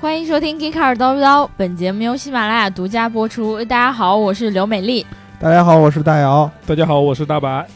欢迎收听《g e e k a r 叨不叨》，本节目由喜马拉雅独家播出。大家好，我是刘美丽。大家好，我是大姚。大家好，我是大白。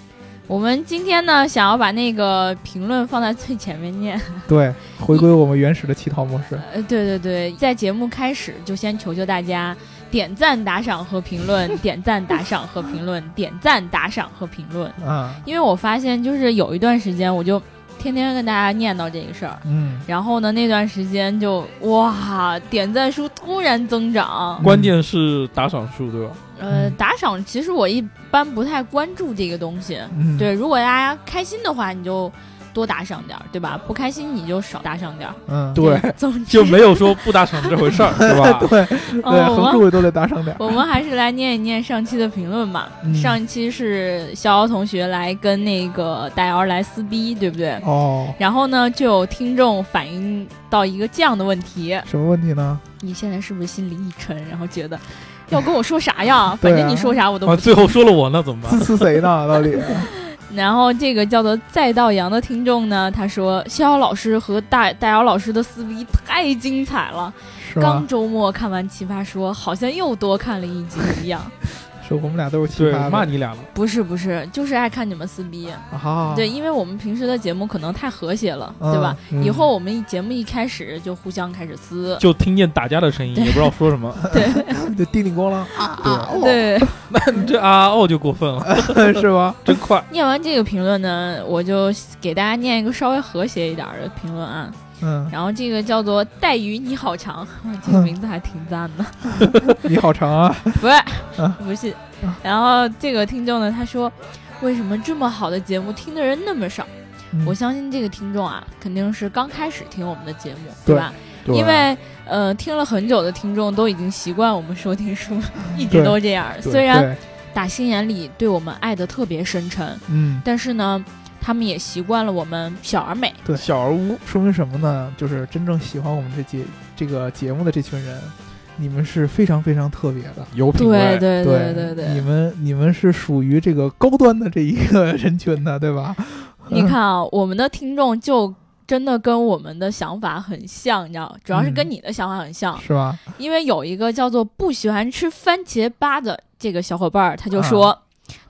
我们今天呢，想要把那个评论放在最前面念，对，回归我们原始的乞讨模式。呃，对对对，在节目开始就先求求大家点赞、打赏和评论，点赞、打赏和评论，点赞、打赏和评论。啊，因为我发现，就是有一段时间，我就天天跟大家念叨这个事儿，嗯，然后呢，那段时间就哇，点赞数突然增长。关键是打赏数，对吧？呃，嗯打赏其实我一般不太关注这个东西。嗯，对，如果大家开心的话，你就多打赏点儿，对吧？不开心你就少打赏点儿。嗯，对，总之就没有说不打赏这回事儿，是吧？对对，哦我们横竖都得打赏点儿。我们还是来念一念上期的评论吧。嗯上一期是逍遥同学来跟那个大姚来撕逼，对不对？哦，然后呢，就有听众反映到一个这样的问题：什么问题呢？你现在是不是心里一沉，然后觉得要跟我说啥呀？反正你说啥我都不啊，听最后说了我，那怎么办？支持谁呢？到底？然后这个叫做再到阳的听众呢，他说逍遥老师和大大姚老师的撕逼太精彩了，刚？周末看完《奇葩说》，好像又多看了一集一样。是我们俩都是奇对葩，骂你俩了。不是不是，就是爱看你们撕逼。啊。对，因为我们平时的节目可能太和谐了，嗯对吧？嗯以后我们一节目一开始就互相开始撕，就听见打架的声音，也不知道说什么。就叮叮咣啷啊啊，对。那你这啊哦就过分了，是吧？真快。念完这个评论呢，我就给大家念一个稍微和谐一点儿的评论啊。嗯，然后这个叫做“带鱼你好长”，这个名字还挺赞的。你好长啊！不是啊，不是啊。然后这个听众呢，他说：“为什么这么好的节目听的人那么少？”嗯我相信这个听众啊，肯定是刚开始听我们的节目，对吧？对因为呃，听了很久的听众都已经习惯我们收听书一直都这样。虽然，打心眼里对我们爱的特别深沉，嗯，但是呢，他们也习惯了我们小而美。对小而污，说明什么呢？就是真正喜欢我们这节这个节目的这群人，你们是非常非常特别的。有品对味。对对对对，你们你们是属于这个高端的这一个人群的，对吧？你看啊，我们的听众就真的跟我们的想法很像，你知道，主要是跟嗯你的想法很像，是吧？因为有一个叫做不喜欢吃番茄粑的这个小伙伴儿，他就说，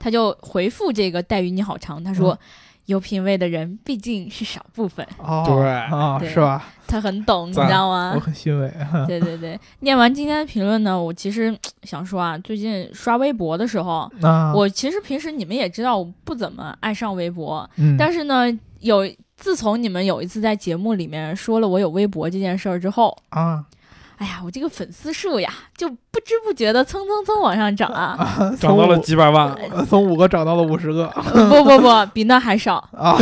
他就回复这个待遇你好长，他说。嗯有品位的人毕竟是少部分，哦，对啊，对。是吧？他很懂，你知道吗？我？很欣慰。对对对，念完今天的评论呢，我其实 想说啊，最近刷微博的时候，那我其实平时你们也知道，我不怎么爱上微博，嗯，但是呢，有自从你们有一次在节目里面说了我有微博这件事儿之后，啊，哎呀，我这个粉丝数呀，就不知不觉的蹭蹭蹭往上涨啊！涨到了几百万，呃从五个涨到了五十个 不不不，比那还少，啊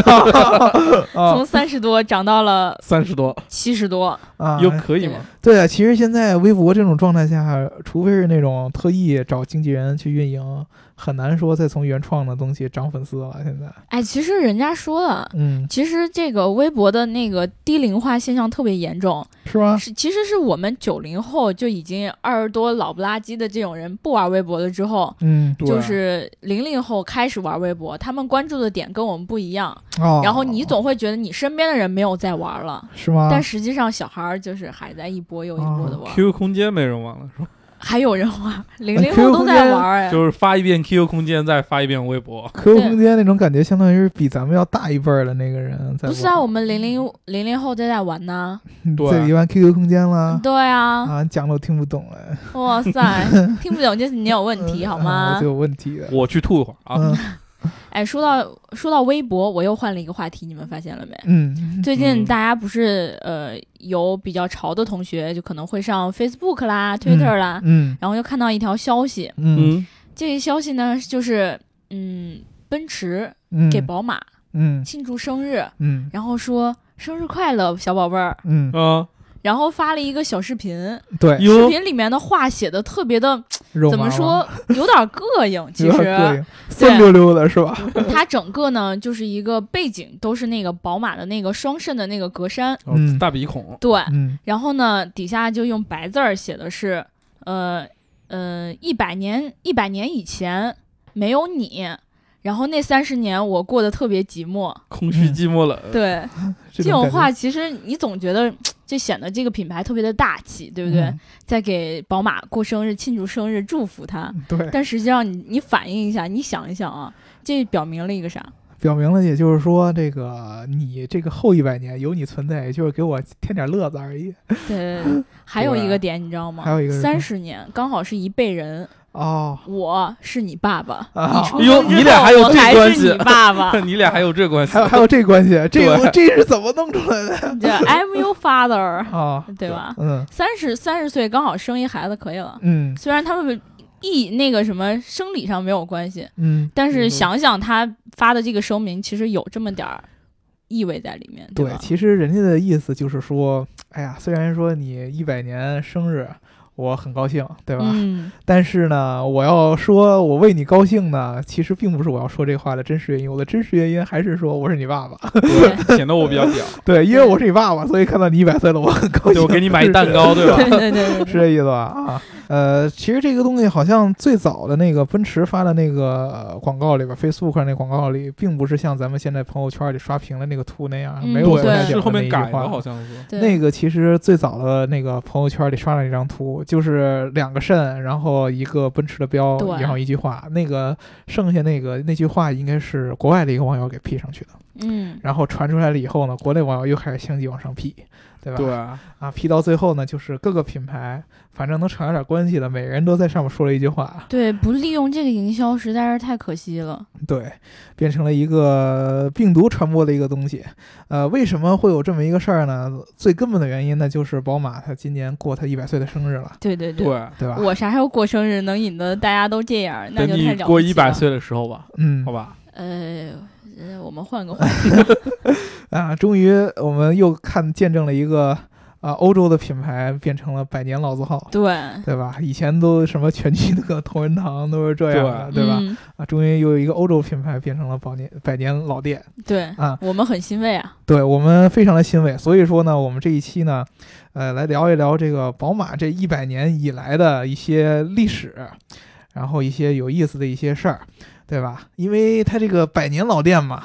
啊从三十多涨到了三十多，七十多。啊！又可以吗？对啊，其实现在微博这种状态下，除非是那种特意找经纪人去运营，很难说再从原创的东西涨粉丝了。现在，哎，其实人家说了。嗯，其实这个微博的那个低龄化现象特别严重，是吗？是其实是我们九零后就已经二十多老不拉几的这种人不玩微博了之后，嗯，对就是零零后开始玩微博，他们关注的点跟我们不一样，哦，然后你总会觉得你身边的人没有在玩了，是吗？但实际上小孩儿就是还在一波又一波的玩，QQ 空间没人玩了，是吧？还有人玩，零零后都在玩哎。就是发一遍 QQ 空间，再发一遍微博。QQ 空间那种感觉，相当于是比咱们要大一辈儿的那个人在。不是啊，我们零零零零后都在玩呢。你对自己玩 QQ 空间了对啊，啊？讲的我听不懂哎，哇塞，听不懂就是你有问题好嗯吗我就？有问题的。我去吐一会儿啊。嗯哎，说到说到微博，我又换了一个话题，你们发现了没？嗯，最近嗯。大家不是呃有比较潮的同学，就可能会上 Facebook 啦、Twitter 啦，嗯。然后又看到一条消息，这个消息呢就是嗯，奔驰嗯，给宝马嗯。庆祝生日，嗯。然后说生日快乐，小宝贝儿，嗯，啊，然后发了一个小视频，对，视，频里面的话写的特别的怎么说，有点膈应，其有点膈实。应，酸溜溜的是吧？它整个呢就是一个背景都是那个宝马的那个双肾的那个格栅，大鼻孔，对，嗯。然后呢底下就用白字儿写的是，呃呃一百年一百年以前没有你，然后那三十年我过得特别寂寞。空虚寂寞冷。对，这种话其实你总觉得就显得这个品牌特别的大气，对不对？嗯在给宝马过生日、庆祝生日、祝福他。对，但实际上你，你反映一下，你想一想啊，这表明了一个啥？表明了，也就是说，这个你这个后一百年有你存在，也就是给我添点乐子而已。对，还有一个点你知道吗？还有一个三十年刚好是一辈人，哦，我是你爸爸，啊你出哎呦你俩还有这关系你爸爸，你俩还有这关系还？有还有这关系，这这是怎么弄出来的这 I'm your father，啊？对吧？嗯三十三十岁刚好生一孩子可以了，嗯虽然他们一那个什么生理上没有关系，嗯，但是嗯想想他发的这个声明，其实有这么点儿意味在里面，对吧，？其实人家的意思就是说，哎呀，虽然说你一百年生日。我很高兴，对吧？嗯，但是呢，我要说我为你高兴呢，其实并不是我要说这话的真实原因。我的真实原因还是说我是你爸爸，对 显得我比较屌，对，因为我是你爸爸，所以看到你一百岁了，我很高兴。对我给你买一蛋糕，对吧？对对对对是，这意思吧？啊，呃，其实这个东西好像最早的那个奔驰发的那个呃广告里边，Facebook 上那广告里，并不是像咱们现在朋友圈里刷屏的那个图那样，嗯没有对是后面改的，那一句话好。像是。那个其实最早的那个朋友圈里刷了一张图，就是两个肾，然后一个奔驰的标，然后一句话。那个剩下那个那句话应该是国外的一个网友给 P 上去的，嗯，然后传出来了以后呢，国内网友又开始相继往上 P，对吧？对，啊批到最后呢，就是各个品牌反正能扯上点关系的，每人都在上面说了一句话，对，不利用这个营销实在是太可惜了。对，变成了一个病毒传播的一个东西。呃，为什么会有这么一个事儿呢？最根本的原因呢，就是宝马它今年过它一百岁的生日了，对对对，对吧？我啥时候过生日能引得大家都这样，那等就太了不起了。你过一百岁的时候吧，嗯好，吧？呃，呃我们换个话题。啊，终于我们又看见证了一个啊欧洲的品牌变成了百年老字号。对，对吧？以前都什么全聚德、同仁堂都是这样的，对吧？嗯啊，终于又有一个欧洲品牌变成了百年百年老店对，啊！我们很欣慰啊。对我们非常的欣慰。所以说呢，我们这一期呢，呃，来聊一聊这个宝马这一百年以来的一些历史，然后一些有意思的一些事儿，对吧？因为它这个百年老店嘛，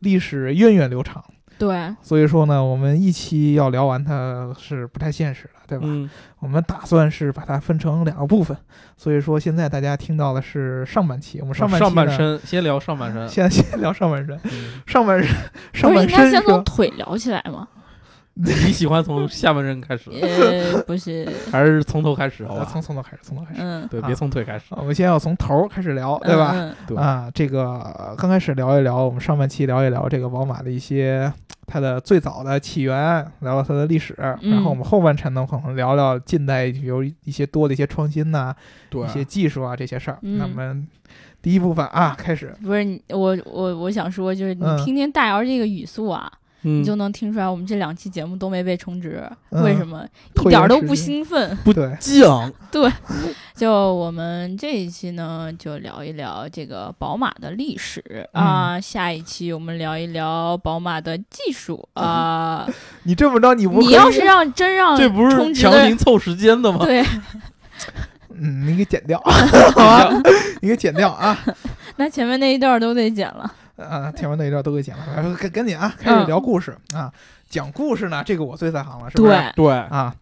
历史源远流长，对，所以说呢，我们一期要聊完它是不太现实的，对吧？嗯，我们打算是把它分成两个部分，所以说现在大家听到的是上半期，我们上半期上半，身先聊上半身，先先聊上半身，嗯上半身上不是应该先半身是从腿聊起来吗？你喜欢从下半身开始，呃，不是，还是从头开始？好呃吧？从从头开始，从头开始，嗯，对，啊别从腿开始。啊我们先要从头儿开始聊，对吧？啊，这个呃刚开始聊一聊，我们上半期聊一聊这个宝马的一些它的最早的起源，聊聊它的历史，嗯然后我们后半程呢可能聊聊近代比如一些多的一些创新呐、对一些技术啊这些事儿。嗯那么第一部分啊，开始，不是你，我我我想说，就是你嗯听听大姚这个语速啊，嗯你就能听出来我们这两期节目都没被充值，嗯为什么？一点儿都不兴奋。对，犟，就我们这一期呢，就聊一聊这个宝马的历史啊、下一期我们聊一聊宝马的技术啊、你这么着你不你要是让真让这不是强行凑时间的吗？对，嗯，你给剪掉，好吧？你给剪掉啊！那前面那一段都得剪了。啊，前面那一段都给讲了，赶赶紧啊，开始聊故事、啊。讲故事呢，这个我最在行了，是不是？对，对，啊，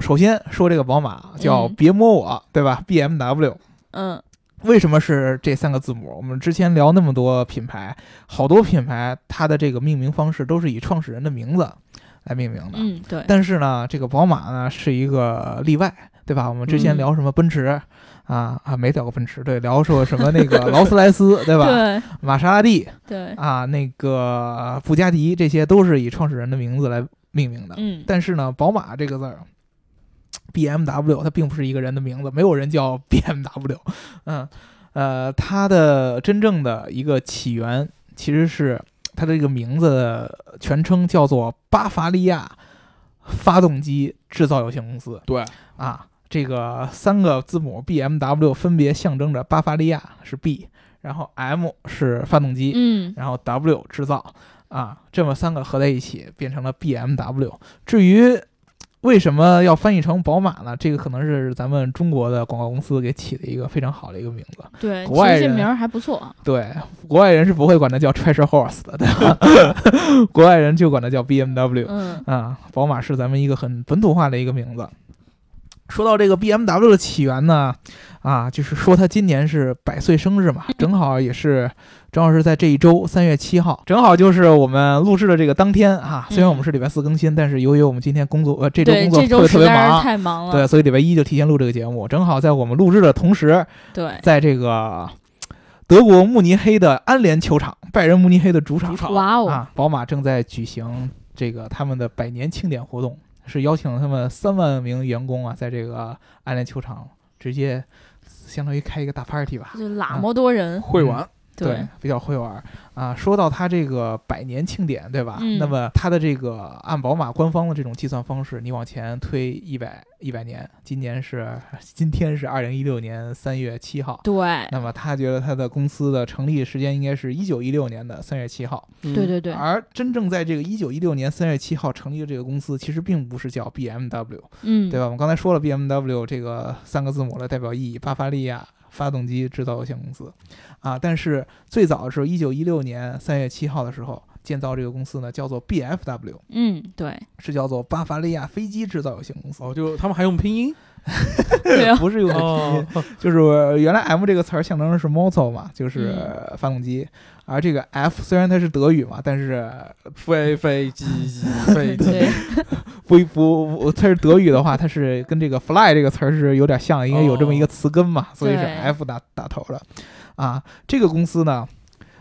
首先说这个宝马叫嗯别摸我，对吧？BMW 嗯为什么是这三个字母？我们之前聊那么多品牌，好多品牌它的这个命名方式都是以创始人的名字来命名的。嗯，对，但是呢，这个宝马呢是一个例外，对吧？我们之前嗯聊什么奔驰、啊啊，没聊过奔驰，对，聊说什么那个劳斯莱斯，对吧？对玛莎拉蒂对，啊，那个布加迪，这些都是以创始人的名字来命名的。嗯但是呢，宝马这个字儿，BMW 它并不是一个人的名字，没有人叫 BMW。嗯，呃，它的真正的一个起源其实是它的这个名字全称叫做巴伐利亚发动机制造有限公司对，啊。这个三个字母 BMW 分别象征着巴伐利亚是 B，然后 M 是发动机，嗯然后 W 制造啊，这么三个合在一起变成了 BMW。至于为什么要翻译成宝马呢？这个可能是咱们中国的广告公司给起的一个非常好的一个名字。对，国外人这名儿还不错。对，国外人是不会管它叫 Treasure Horse 的，对吧？国外人就管它叫 BMW。嗯啊，宝马是咱们一个很本土化的一个名字。说到这个 BMW 的起源呢，啊，就是说它今年是百岁生日嘛，正好也是正好是在这一周三月七号，正好就是我们录制的这个当天啊。虽然我们是礼拜四更新，但是由于我们今天工作呃这周，工作这特别特别忙，太忙了。对，所以礼拜一就提前录这个节目，正好在我们录制的同时，对在这个德国慕尼黑的安联球场，拜仁慕尼黑的主场，主场哇哦，啊，宝马正在举行这个他们的百年庆典活动，是邀请了他们三万名员工啊，在这个安联球场直接相当于开一个大 party 吧。就那么多人，会玩，对，比较会玩啊。说到它这个百年庆典，对吧？嗯那么它的这个按宝马官方的这种计算方式，你往前推一百一百年，今年是今天是二零一六年三月七号。对那么他觉得他的公司的成立时间应该是一九一六年的三月七号。嗯对对对，而真正在这个一九一六年三月七号成立的这个公司，其实并不是叫 BMW，嗯，对吧？我们刚才说了，BMW 这个三个字母的代表意义，巴伐利亚发动机制造有限公司，啊，但是最早的时候，一九一六年三月七号的时候，建造这个公司呢，叫做 BFW，嗯，对。是叫做巴伐利亚飞机制造有限公司，哦，就他们还用拼音对啊，不是用的拼音，哦，就是原来 M 这个词儿象征的是 motor 嘛，就是嗯。发动机，而这个 F 虽然它是德语嘛，但是飞飞机飞机，不不不，它是德语的话，它是跟这个 fly 这个词儿是有点像因为有这么一个词根嘛，所以是 F 打打头的。啊，这个公司呢，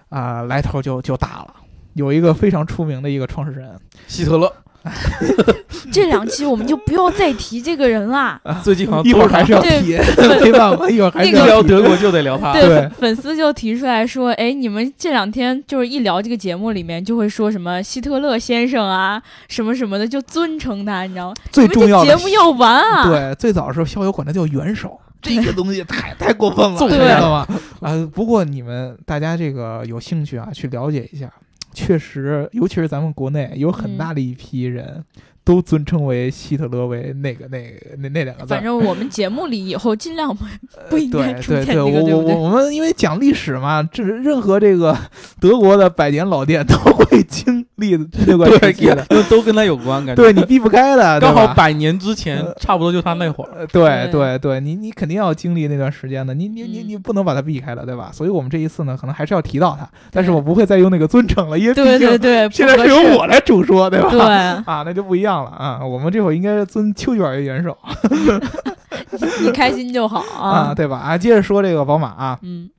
啊，来头就就大了，有一个非常出名的一个创始人，希特勒 这两期我们就不要再提这个人啦。最近好像一会儿还是要提，没办法，一会儿还是那个一聊。德国就得聊他，对粉粉丝就提出来说，哎，你们这两天就是一聊这个节目里面，就会说什么希特勒先生啊，什么什么的，就尊称他，你知道吗？最重要的节目要完啊！对，最早的时候校友管他叫元首，这个东西太太过分了，揍知他道吗？啊，不过你们大家这个有兴趣啊，去了解一下，确实，尤其是咱们国内有很嗯大的一批人。都尊称为希特勒为那个那个那那两个字，反正我们节目里以后尽量不 不应该对出现我这个，对我？我们因为讲历史嘛，这任何这个德国的百年老店都会经历这段时期的，都跟他有关，感觉。对你避不开的，刚好百年之前呃，差不多就他那会儿，呃，对对。对对，你你肯定要经历那段时间的，你你你嗯。你不能把它避开了，对吧？所以我们这一次呢，可能还是要提到他，但是我不会再用那个尊称了，因为毕对对竟对，现在是由我来主说，对吧？对，啊，那就不一样了啊！我们这会儿应该尊邱卷为元首。你开心就好。啊，啊。对吧？啊，接着说这个宝马啊。嗯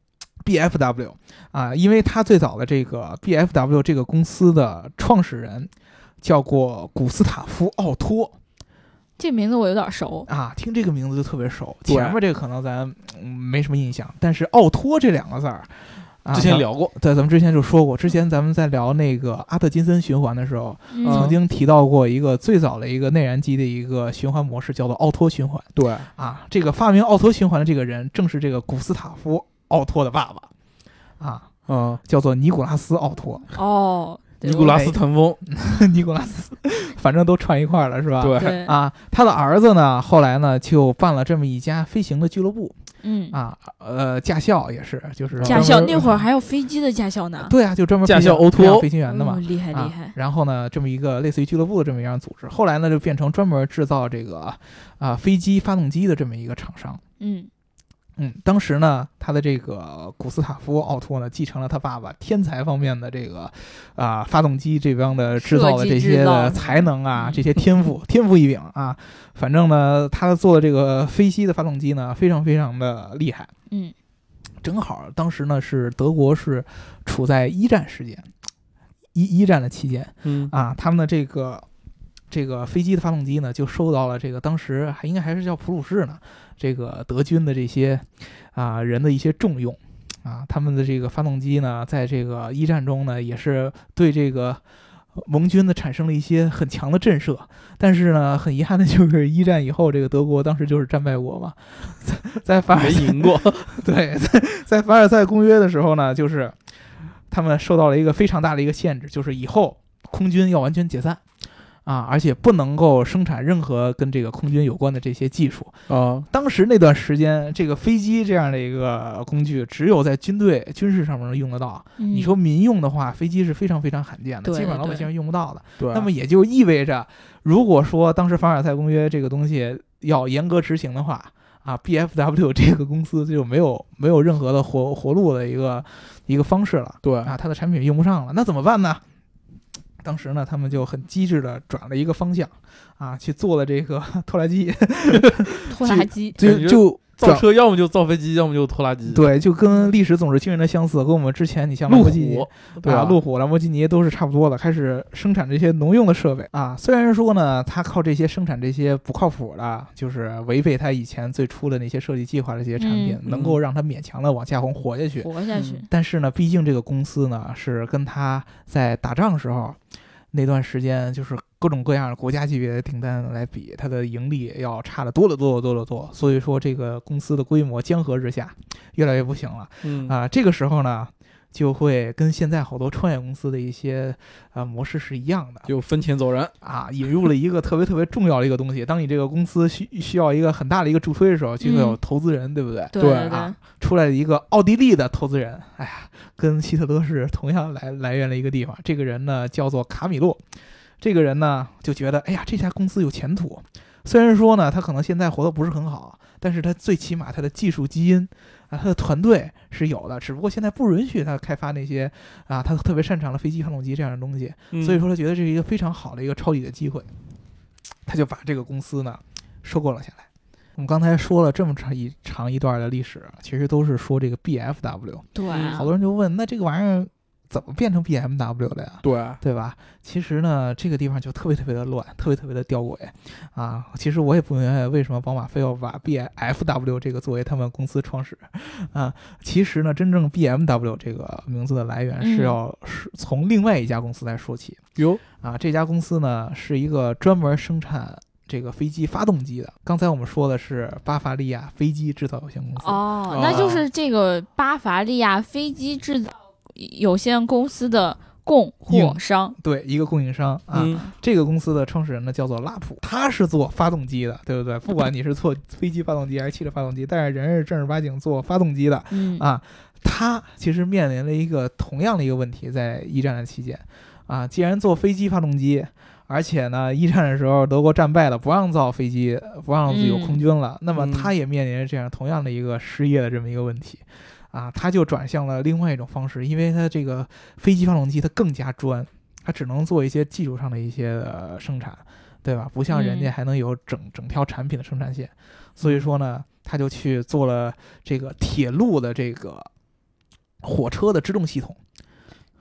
，BFW 啊，因为它最早的这个 BFW 这个公司的创始人叫过古斯塔夫·奥托这名字我有点熟。啊，听这个名字就特别熟。前面这个可能咱、嗯没什么印象，但是奥托这两个字儿。啊之前聊过，对，咱们之前就说过，之前咱们在聊那个阿特金森循环的时候，嗯曾经提到过一个最早的一个内燃机的一个循环模式，叫做奥托循环。对，啊，这个发明奥托循环的这个人，正是这个古斯塔夫·奥托的爸爸，啊，嗯，叫做尼古拉斯·奥托，哦，尼古拉斯腾风，尼古拉斯，反正都串一块儿了，是吧？对，啊，他的儿子呢，后来呢就办了这么一家飞行的俱乐部嗯，啊，呃，驾校也是，就是驾校那会儿还有飞机的驾校呢。对啊，就专门驾校欧托飞行员的嘛哦，。厉害厉啊害。然后呢，这么一个类似于俱乐部的这么一样组织，后来呢就变成专门制造这个啊飞机发动机的这么一个厂商。嗯嗯，当时呢，他的这个古斯塔夫·奥托呢，继承了他爸爸天才方面的这个啊、发动机这边的制造的这些的才能啊，嗯这些天赋天赋异禀啊。反正呢，他做的这个飞机的发动机呢，非常非常的厉害。嗯正好当时呢是德国是处在一战时间，一一战的期间嗯，啊，他们的这个这个飞机的发动机呢，就受到了这个当时还应该还是叫普鲁士呢，这个德军的这些啊人的一些重用啊，他们的这个发动机呢，在这个一战中呢，也是对这个。盟军呢产生了一些很强的震慑，但是呢，很遗憾的就是一战以后，这个德国当时就是战败国嘛，在在凡尔赛赢过，对，在在凡尔赛公约的时候呢，就是他们受到了一个非常大的一个限制，就是以后空军要完全解散啊，而且不能够生产任何跟这个空军有关的这些技术。啊，当时那段时间，这个飞机这样的一个工具，只有在军队军事上面能用得到。你你说民用的话，飞机是非常非常罕见的，基本上老百姓是用不到的。对，那么也就意味着，如果说当时凡尔赛公约这个东西要严格执行的话，啊，BFW 这个公司就没有没有任何的活活路的一个一个方式了对啊，它的产品用不上了，那怎么办呢？当时呢，他们就很机智的转了一个方向，啊，去做了这个 拖拉机，拖拉机，就就转造车要么就造飞机，要么就拖拉机。，对，就跟历史总是惊人的相似，跟我们之前你像兰路博基尼虎，对啊，吧？路虎、兰博基尼都是差不多的，开始生产这些农用的设备啊。虽然说呢，它靠这些生产这些不靠谱的，就是违背它以前最初的那些设计计划的这些产品，嗯能够让它勉强的往下红活下去。活下去嗯。但是呢，毕竟这个公司呢是跟他在打仗时候那段时间，就是各种各样的国家级别的订单来比，它的盈利要差得多得多得多得多。所以说，这个公司的规模江河日下，越来越不行了。嗯啊，这个时候呢，就会跟现在好多创业公司的一些呃模式是一样的就分钱走人。啊，引入了一个特别特别重要的一个东西。当你这个公司需需要一个很大的一个助推的时候，就会有嗯投资人，对不对？对啊，出来了一个奥地利的投资人，哎呀，跟希特勒是同样来来源的一个地方。这个人呢叫做卡米洛，这个人呢就觉得，哎呀，这家公司有前途。虽然说呢，他可能现在活得不是很好，但是他最起码他的技术基因啊，他的团队是有的，只不过现在不允许他开发那些啊，他特别擅长的飞机发动机这样的东西，嗯。所以说他觉得这是一个非常好的一个抄底的机会，他就把这个公司呢收购了下来。我们刚才说了这么长一长一段的历史，其实都是说这个 BFW，对啊，好多人就问，那这个玩意儿怎么变成 BMW 的呀？对，对吧？其实呢，这个地方就特别特别的乱，特别特别的吊诡啊。其实我也不明白为什么宝马非要把 BFW 这个作为他们公司创始啊。其实呢，真正 BMW 这个名字的来源是嗯要是从另外一家公司来说起哟，啊。这家公司呢是一个专门生产这个飞机发动机的。刚才我们说的是巴伐利亚飞机制造有限公司。哦，那就是这个巴伐利亚飞机制造有限公司的供货商。对，一个供应商啊，嗯这个公司的创始人呢叫做拉普，他是做发动机的，对不对？不管你是做飞机发动机还是汽车发动机，但是人是正儿八经做发动机的嗯啊。他其实面临了一个同样的一个问题，在一战的期间啊，既然做飞机发动机，而且呢，一战的时候德国战败了，不让造飞机，不让有空军了，那么嗯他也面临着这样同样的一个失业的这么一个问题。啊，他就转向了另外一种方式，因为他这个飞机发动机它更加专，它只能做一些技术上的一些呃生产，对吧？不像人家嗯还能有整整条产品的生产线，所以说呢，他就去做了这个铁路的这个火车的制动系统。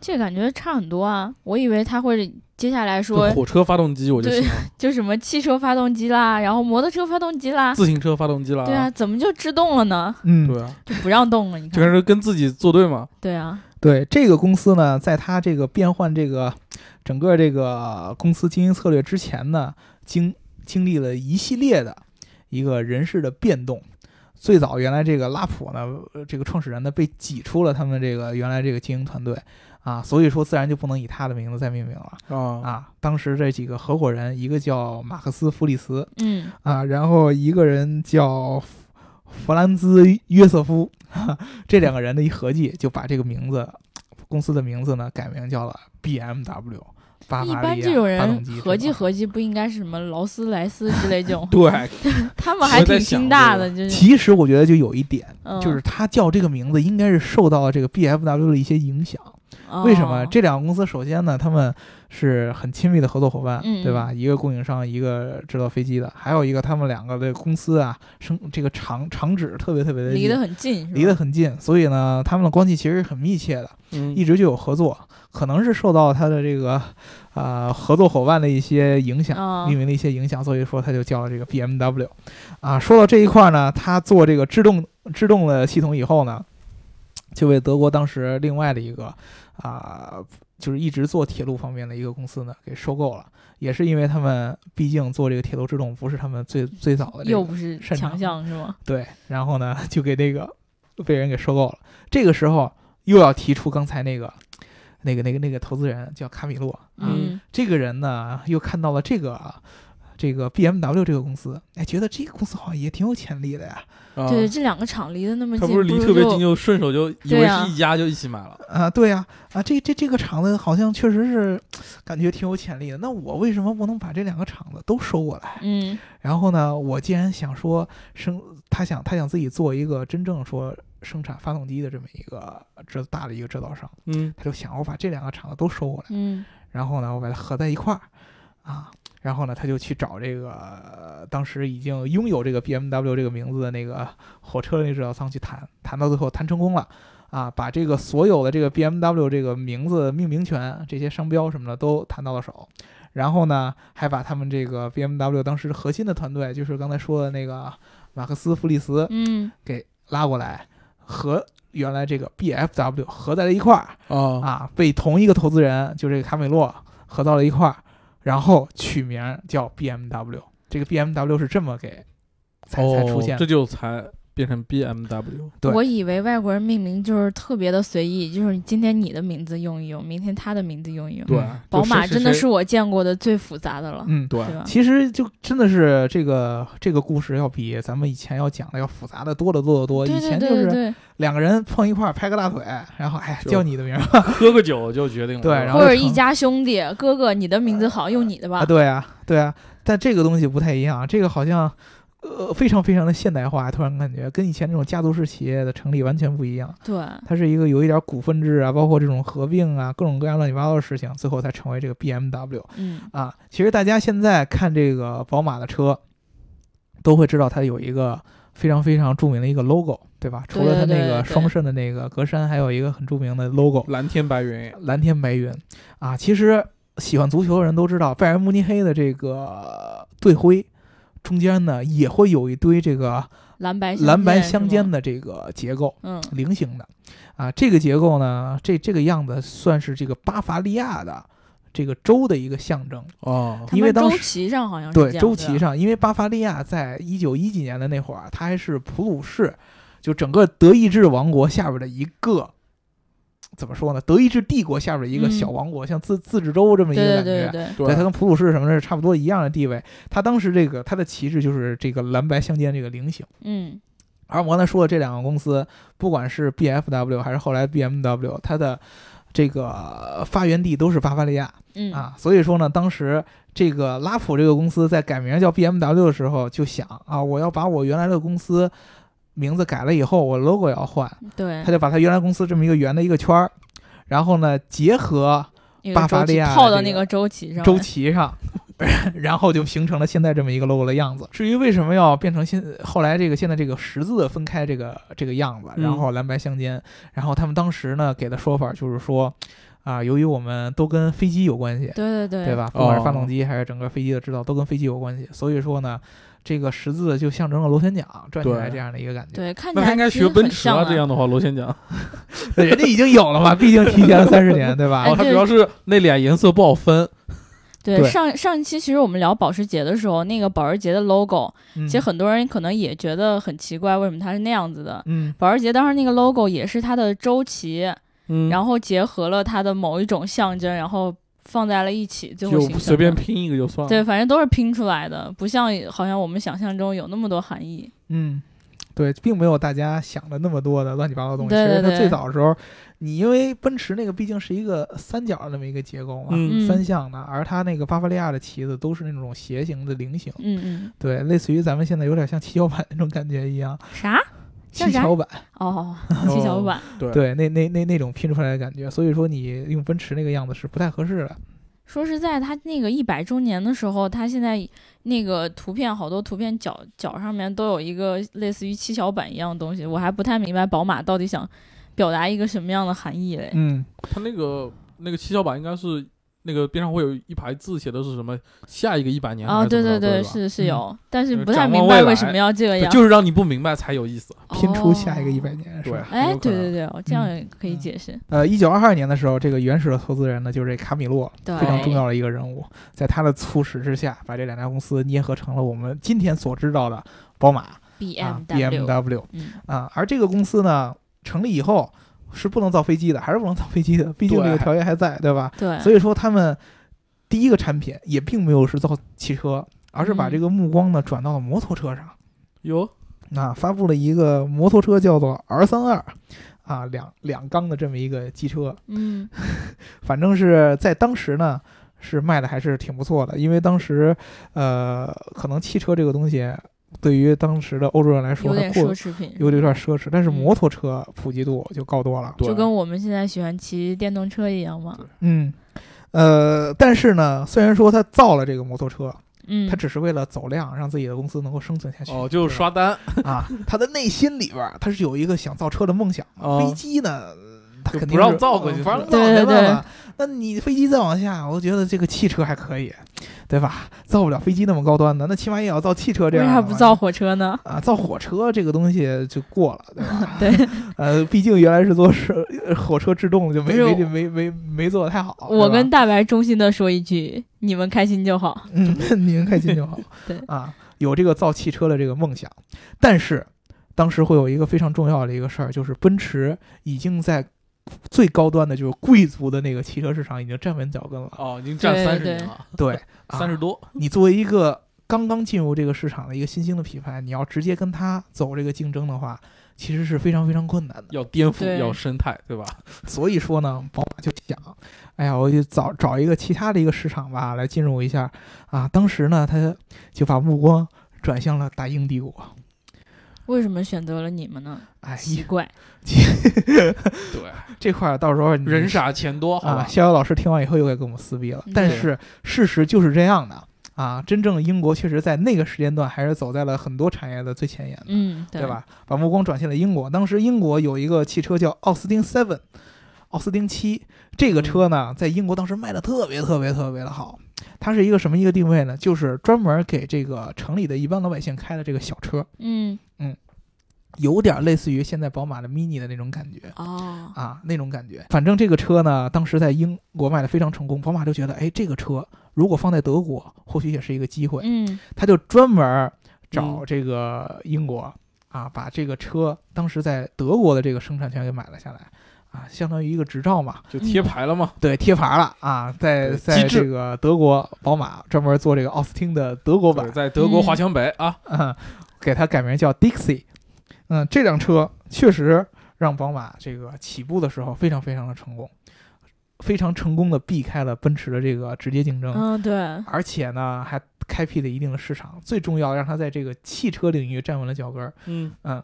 这感觉差很多啊！我以为他会接下来说火车发动机我就对喜欢，就什么汽车发动机啦，然后摩托车发动机啦，自行车发动机啦。对啊，怎么就制动了呢？嗯，对啊，就不让动了，你看就跟，是跟自己作对嘛。对啊，对这个公司呢，在它这个变换这个整个这个公司经营策略之前呢，经经历了一系列的一个人事的变动。最早原来这个拉普呢，呃这个创始人呢被挤出了他们这个原来这个经营团队啊，所以说自然就不能以他的名字再命名了啊，啊。当时这几个合伙人，一个叫马克思·弗里茨嗯，啊，然后一个人叫弗弗兰兹·约瑟夫，这两个人的一合计，就把这个名字公司的名字呢改名叫了 BMW。巴一般这种人合计合计不应该是什么劳斯莱斯之类这种，对，他们还挺心大的，就是其实我觉得就有一点，嗯就是他叫这个名字应该是受到了这个 B F W 的一些影响。为什么？哦这两个公司首先呢，他们是很亲密的合作伙伴，嗯对吧？一个供应商，一个制造飞机的，还有一个他们两个的公司啊，生这个厂厂址特别特别的离得很近，离得很近，所以呢，他们的关系其实是很密切的，嗯一直就有合作。可能是受到他的这个啊、合作伙伴的一些影响，啊命名的一些影响，所以说他就叫了这个 BMW。啊，说到这一块呢，他做这个制动制动的系统以后呢，就为德国当时另外的一个啊、就是一直做铁路方面的一个公司呢给收购了。也是因为他们毕竟做这个铁路制动不是他们最最早的这个又不是强项是吗？对，然后呢就给那个被人给收购了。这个时候又要提出刚才那个那个那个那个投资人叫卡米洛啊，嗯这个人呢又看到了这个这个 BMW 这个公司，哎，觉得这个公司好像也挺有潜力的呀。啊对，这两个厂离得那么近，他不是离特别近，就顺手就以为是一家就一起买了。啊，对呀、啊，这这这个厂子好像确实是感觉挺有潜力的。那我为什么不能把这两个厂子都收过来？嗯然后呢，我既然想说生，他想他想自己做一个真正说生产发动机的这么一个这大的一个制造商，嗯，他就想我把这两个厂子都收过来，嗯然后呢，我把它合在一块儿啊。然后呢，他就去找这个、呃当时已经拥有这个 BMW 这个名字的那个火车的那制造商去谈，谈到最后谈成功了，啊，把这个所有的这个 BMW 这个名字命名权、这些商标什么的都谈到了手，然后呢，还把他们这个 BMW 当时核心的团队，就是刚才说的那个马克思·弗里斯嗯给拉过来，和原来这个 BFW 合在了一块儿。啊，啊，被同一个投资人，就这个卡美洛合到了一块儿，然后取名叫 BMW。这个 BMW 是这么给才才出现这就才变成 BMW。对我以为外国人命名就是特别的随意，就是今天你的名字用一用，明天他的名字用一用。对嗯，宝马真的是我见过的最复杂的了，嗯，对？其实就真的是这个这个故事要比咱们以前要讲的要复杂的多得多得多。对对以前就是对对对，两个人碰一块儿拍个大腿，然后哎叫你的名儿喝个酒就决定了。对然后或者一家兄弟，哥哥你的名字好，用你的吧啊，。对啊对啊。但这个东西不太一样，这个好像呃非常非常的现代化，突然感觉跟以前那种家族式企业的成立完全不一样。对，它是一个有一点股份制啊，包括这种合并啊，各种各样乱七八糟的事情，最后才成为这个 BMW 嗯啊。其实大家现在看这个宝马的车，都会知道它有一个非常非常著名的一个 logo，对吧？除了它那个双肾的那个格栅，还有一个很著名的 logo，蓝天白云，蓝天白云啊。其实喜欢足球的人都知道，拜仁慕尼黑的这个队徽中间呢也会有一堆这个蓝白蓝白相相间的，这个结构。嗯菱形的，啊，这个结构呢，这这个样子算是这个巴伐利亚的这个州的一个象征。哦，因为当时旗上好像是对，周旗上，因为巴伐利亚在一九一几年的那会儿，它还是普鲁士，就整个德意志王国下边的一个。怎么说呢？德意志帝国下边一个嗯小王国，像自自治州这么一个感觉。对对对，对，它跟普鲁士什么的是差不多一样的地位。它当时这个它的旗帜就是这个蓝白相间这个菱形。嗯而我刚才说的这两个公司，不管是 BFW 还是后来 BMW，它的这个发源地都是巴伐利亚嗯啊，所以说呢，当时这个拉普这个公司在改名叫 BMW 的时候，就想啊，我要把我原来的公司名字改了以后，我 logo 要换，对他，就把他原来公司这么一个圆的一个圈儿，然后呢，结合巴伐利亚的这个套到那个周旗上，周，旗上，然后就形成了现在这么一个 logo 的样子。至于为什么要变成现后来这个现在这个十字分开这个这个样子，嗯然后蓝白相间，然后他们当时呢给的说法就是说，啊，由于我们都跟飞机有关系，对对对对？吧？不管是发哦动机还是整个飞机的制造都跟飞机有关系，所以说呢，这个十字就象征了螺旋桨转起来这样的一个感觉。对，看起那他应该学奔驰啊，这样的话，螺旋桨。人家已经有了嘛，毕竟提前了三十年，对吧？哦，它主要是那俩颜色不好分。对，对上上一期其实我们聊保时捷的时候，那个保时捷的 logo，、嗯其实很多人可能也觉得很奇怪，为什么它是那样子的？嗯保时捷当时那个 logo 也是它的周期，嗯，然后结合了它的某一种象征，然后放在了一起，最后就随便拼一个就算了。对，反正都是拼出来的，不像好像我们想象中有那么多含义。嗯，对，并没有大家想的那么多的乱七八糟的东西。对对其实它最早的时候，你因为奔驰那个毕竟是一个三角的那么一个结构嘛，三向的，而它那个巴伐利亚的旗子都是那种斜形的菱形，嗯嗯，对，类似于咱们现在有点像七巧板那种感觉一样。啥？七巧板，哦，七巧板。对对，那那那那种拼出来的感觉，所以说你用奔驰那个样子是不太合适的。说实在，它那个一百周年的时候，它现在那个图片好多图片脚脚上面都有一个类似于七巧板一样的东西，我还不太明白宝马到底想表达一个什么样的含义嘞。嗯，它那个那个七巧板应该是那个边上会有一排字，写的是什么下一个一百年啊，还是怎么对对对，是是嗯有，但是呃不太明白为什么要这个样。就是让你不明白才有意思。拼出下一个哦一百年是吧？哎，对对对，我这样嗯也可以解释。呃，一九二二年的时候，这个原始的投资人呢，就是这卡米洛，非常重要的一个人物，在他的促使之下，把这两家公司捏合成了我们今天所知道的宝马啊 BMW，BMW 嗯啊。而这个公司呢，成立以后，是不能造飞机的，还是不能造飞机的，毕竟这个条约还在，对吧？对，所以说他们第一个产品也并没有是造汽车，而是把嗯这个目光呢转到了摩托车上。有啊，发布了一个摩托车叫做 R 三二，啊，两两缸的这么一个机车，嗯 反正是在当时呢是卖的还是挺不错的，因为当时呃，可能汽车这个东西对于当时的欧洲人来说，有点过奢侈品，有点有点奢侈，但是嗯摩托车普及度就高多了。对就跟我们现在喜欢骑电动车一样嘛。嗯，呃，但是呢，虽然说他造了这个摩托车，嗯，他只是为了走量，让自己的公司能够生存下去。哦，就是刷单，啊，他的内心里边儿他是有一个想造车的梦想。哦飞机呢，他肯定不让肯定是造过去呃不让造，对对对没办法。那你飞机再往下，我觉得这个汽车还可以，对吧？造不了飞机那么高端的，那起码也要造汽车这样的玩意儿。啥不造火车呢？啊？造火车这个东西就过了，对吧？对，呃，毕竟原来是做是呃火车制动，就没没没没没做的太好。我跟大白衷心的说一句，你们开心就好。嗯，你们开心就好。对啊，有这个造汽车的这个梦想，但是当时会有一个非常重要的一个事儿，就是奔驰已经在最高端的，就是贵族的那个汽车市场已经站稳脚跟了。哦，已经占对对三十年了，对，啊 三十多，你作为一个刚刚进入这个市场的一个新兴的品牌，你要直接跟它走这个竞争的话，其实是非常非常困难的。要颠覆，要生态，对吧？所以说呢，宝马就想，哎呀，我就找找一个其他的一个市场吧，来进入一下啊。当时呢，他就把目光转向了大英帝国。为什么选择了你们呢？哎，奇怪，对，这块儿到时候人傻钱多，好啊，吧？逍遥老师听完以后又该跟我们撕逼了嗯。但是事实就是这样的啊，真正英国确实在那个时间段还是走在了很多产业的最前沿的。嗯，对？吧？把目光转向了英国。当时英国有一个汽车叫奥斯汀 Seven，奥斯汀七，这个车呢，在英国当时卖的特别特别特别的好。它是一个什么一个定位呢？就是专门给这个城里的一般老百姓开的这个小车，嗯，有点类似于现在宝马的 Mini 的那种感觉。哦，啊，那种感觉。反正这个车呢，当时在英国卖的非常成功，宝马就觉得，哎，这个车如果放在德国，或许也是一个机会。嗯他就专门找嗯这个英国、啊，把这个车当时在德国的这个生产权给买了下来啊，相当于一个执照嘛，就贴牌了嘛，对，贴牌了啊，在在这个德国宝马专门做这个奥斯汀的德国版，在德国华强北啊，嗯，给它改名叫 Dixie。嗯，这辆车确实让宝马这个起步的时候非常非常的成功，非常成功的避开了奔驰的这个直接竞争。嗯，对，而且呢，还开辟了一定的市场。最重要，让它在这个汽车领域站稳了脚跟儿。嗯，嗯，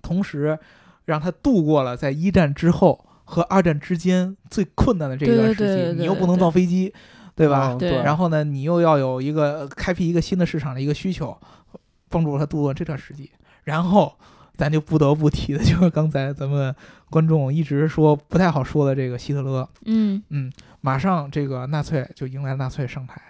同时让他度过了在一战之后和二战之间最困难的这一段时期。对对对对你又不能造飞机，对吧？哦对然后呢，你又要有一个开辟一个新的市场的一个需求，帮助他度过这段时期。然后。咱就不得不提的就是刚才咱们观众一直说不太好说的这个希特勒，嗯嗯，马上这个纳粹就迎来纳粹上台，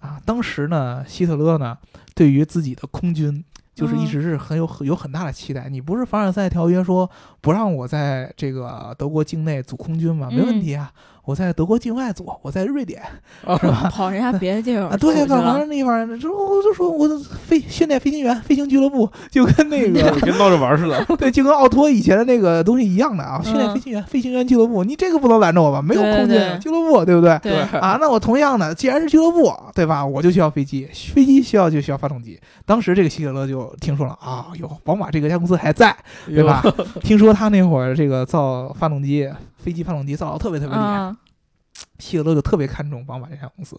啊，当时呢，希特勒呢对于自己的空军就是一嗯直是很有很有很大的期待。你不是凡尔赛条约说不让我在这个德国境内组空军吗？没问嗯题啊，我在德国境外做，我在瑞典 跑人家别的地方啊，对，组去反了正那地方，就我就说我的飞训练飞行员飞行俱乐部就跟那 个跟闹着玩似的，对，就跟奥托以前的那个东西一样的啊，训练嗯飞行员飞行员俱乐部，你这个不能拦着我吧？没有空军对俱乐部，对不对？对，啊，那我同样的，既然是俱乐部，对吧？我就需要飞机，飞机需要就需要发动机。当时这个希特勒就听说了啊，哟宝马这个家公司还在，对吧？听说他那会儿这个造发动机、飞机发动机造的特别特别厉害，嗯希特勒就特别看重宝马这家公司，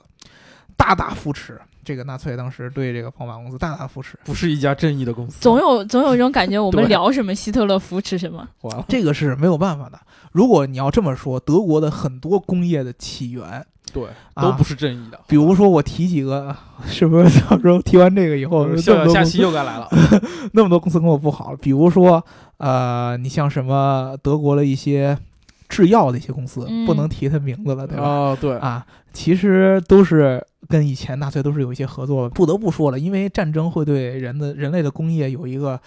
大大扶持这个纳粹当时对这个宝马公司大大扶持。不是一家正义的公司，总有总有一种感觉，我们聊什么希特勒扶持什么，这个是没有办法的。如果你要这么说，德国的很多工业的起源，对，啊都不是正义的。比如说我提几个，是不是到时候提完这个以后，下下期又该来了，那么多公司跟我不好了？比如说，呃，你像什么德国的一些制药的一些公司，嗯不能提它名字了，对吧？啊，对，啊，其实都是跟以前纳粹都是有一些合作的。不得不说了，因为战争会对人的人类的工业有一个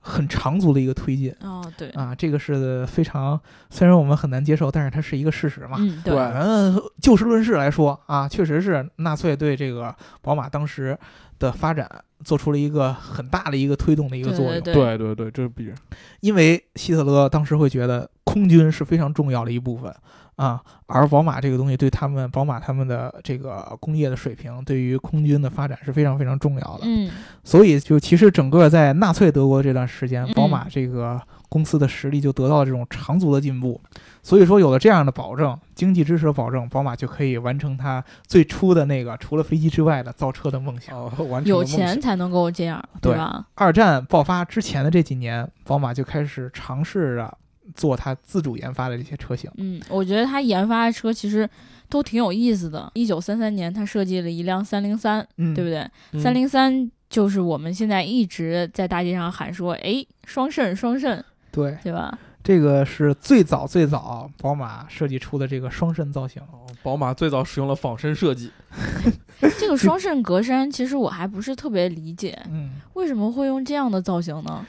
很长足的一个推进哦，对，啊，这个是非常虽然我们很难接受，但是它是一个事实嘛。嗯，对嗯，就事论事来说啊，确实是纳粹对这个宝马当时的发展做出了一个很大的一个推动的一个作用。对对对对，这是必然。因为希特勒当时会觉得空军是非常重要的一部分啊，而宝马这个东西对他们宝马他们的这个工业的水平，对于空军的发展是非常非常重要的。嗯，所以就其实整个在纳粹德国这段时间嗯，宝马这个公司的实力就得到了这种长足的进步。所以说有了这样的保证，经济支持的保证，宝马就可以完成它最初的那个除了飞机之外的造车的梦想。哦，完成有梦想钱才能够这样，对吧？二战爆发之前的这几年，宝马就开始尝试着做他自主研发的这些车型。嗯，我觉得他研发的车其实都挺有意思的。一九三三年，他设计了一辆三零三，嗯，对不对？嗯三零三就是我们现在一直在大街上喊说，哎，双肾，双肾，对，对吧？这个是最早最早宝马设计出的这个双肾造型。哦宝马最早使用了仿生设计，这个双肾格栅，其实我还不是特别理解，嗯，为什么会用这样的造型呢？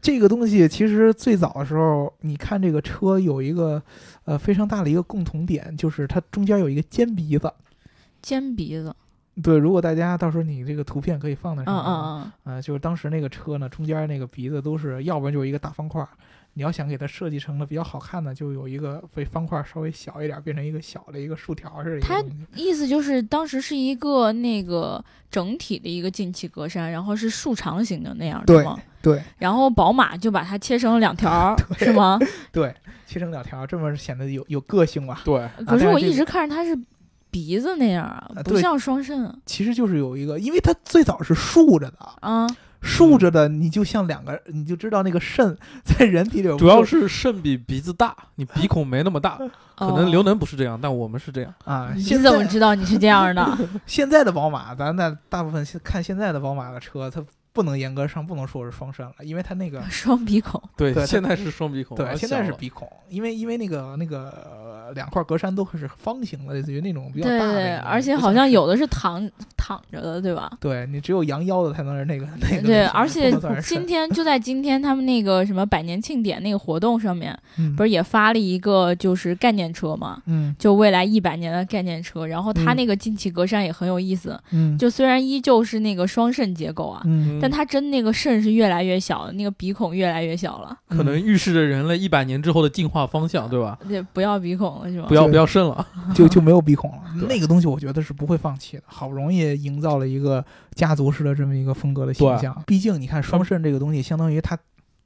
这个东西其实最早的时候，你看这个车有一个呃非常大的一个共同点，就是它中间有一个尖鼻子。尖鼻子，对，如果大家到时候你这个图片可以放在上嗯面，嗯嗯，啊、就是当时那个车呢，中间那个鼻子都是，要不然就是一个大方块儿，你要想给它设计成的比较好看的，就有一个被方块儿稍微小一点，变成一个小的一个竖条似的它。意思就是当时是一个那个整体的一个进气格栅，然后是竖长形的那样，对是吗？对然后宝马就把它切成了两条儿，是吗？对，切成两条，这么显得有有个性吧。对，可是我一直看着它是鼻子那样啊，不像双肾啊其实就是有一个，因为它最早是竖着的，啊。竖着的你就像两个，你就知道那个肾 在人体里主要是肾比鼻子大，你鼻孔没那么大，可能哦刘能不是这样，但我们是这样。啊。你现在怎么知道你是这样的？现在的宝马，咱那大部分看现在的宝马的车，它不能严格上不能说是双肾了，因为它那个 双鼻孔，对，对现在是双鼻孔，对，现在是鼻孔，因为因为那个那个呃两块格栅都是方形的，类似于那种比较对对，大的那种，而且好像有的是躺躺着的，对吧？对你只有羊腰的才能是那个那个对，而且今天就在今天，他们那个什么百年庆典那个活动上面，嗯。不是也发了一个就是概念车嘛？嗯。就未来一百年的概念车，然后它嗯。那个进气格栅也很有意思，嗯。就虽然依旧是那个双肾结构啊，嗯但他真那个肾是越来越小，那个鼻孔越来越小了。可能预示着人类一百年之后的进化方向，对吧？对，不要鼻孔了是吧？不要不要肾了，就就没有鼻孔了。那个东西我觉得是不会放弃的，好不容易营造了一个家族式的这么一个风格的形象。毕竟你看双肾这个东西，相当于它